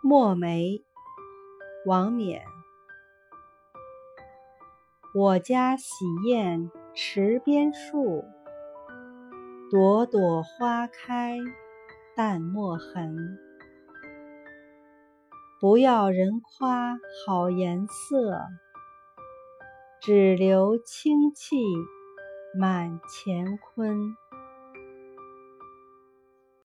墨梅王冕。我家洗砚池边树朵朵花开淡墨痕。不要人夸好颜色只留清气满乾坤。